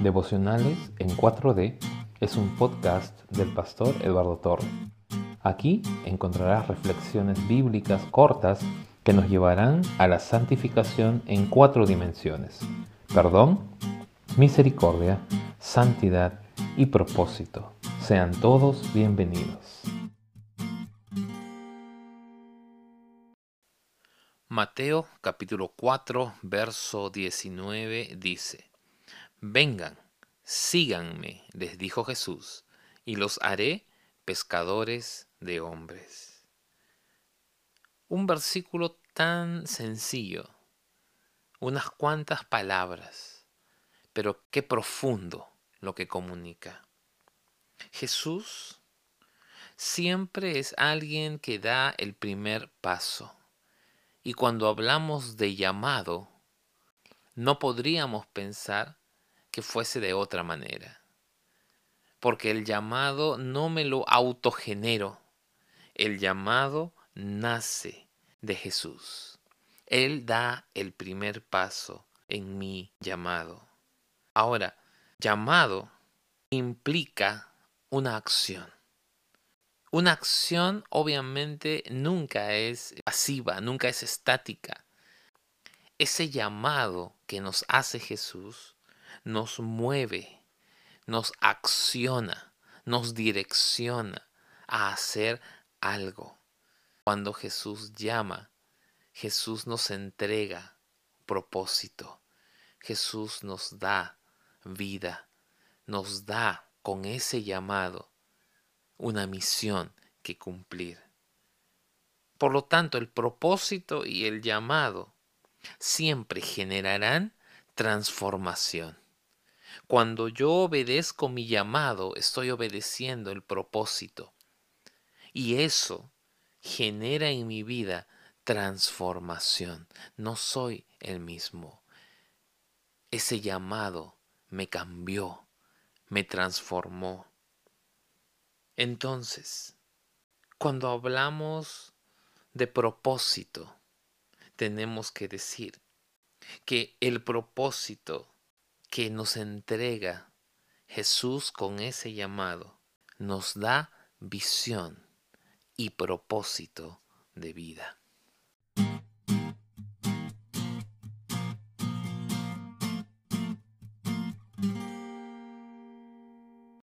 Devocionales en 4D es un podcast del pastor Eduardo Torre. Aquí encontrarás reflexiones bíblicas cortas que nos llevarán a la santificación en cuatro dimensiones. Perdón, misericordia, santidad y propósito. Sean todos bienvenidos. Mateo capítulo 4, verso 19 dice, Vengan, síganme, les dijo Jesús, y los haré pescadores de hombres. Un versículo tan sencillo, unas cuantas palabras, pero qué profundo lo que comunica. Jesús siempre es alguien que da el primer paso y cuando hablamos de llamado, no podríamos pensar que fuese de otra manera. Porque el llamado no me lo autogenero. El llamado nace de Jesús. Él da el primer paso en mi llamado. Ahora, llamado implica una acción. Una acción obviamente nunca es pasiva, nunca es estática. Ese llamado que nos hace Jesús nos mueve, nos acciona, nos direcciona a hacer algo. Cuando Jesús llama, Jesús nos entrega propósito. Jesús nos da vida, nos da con ese llamado una misión que cumplir. Por lo tanto, el propósito y el llamado siempre generarán transformación. Cuando yo obedezco mi llamado, estoy obedeciendo el propósito. Y eso genera en mi vida transformación. No soy el mismo. Ese llamado me cambió, me transformó. Entonces, cuando hablamos de propósito, tenemos que decir que el propósito que nos entrega Jesús con ese llamado nos da visión y propósito de vida.